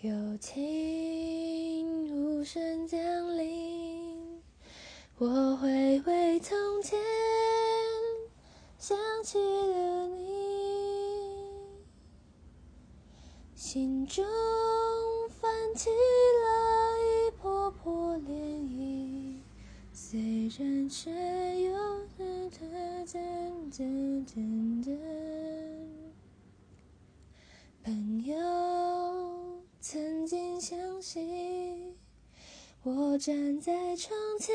有情无声降临，我回味从前，想起了你，心中泛起了一波波涟漪，虽然却又噔噔噔噔噔噔，我站在窗前，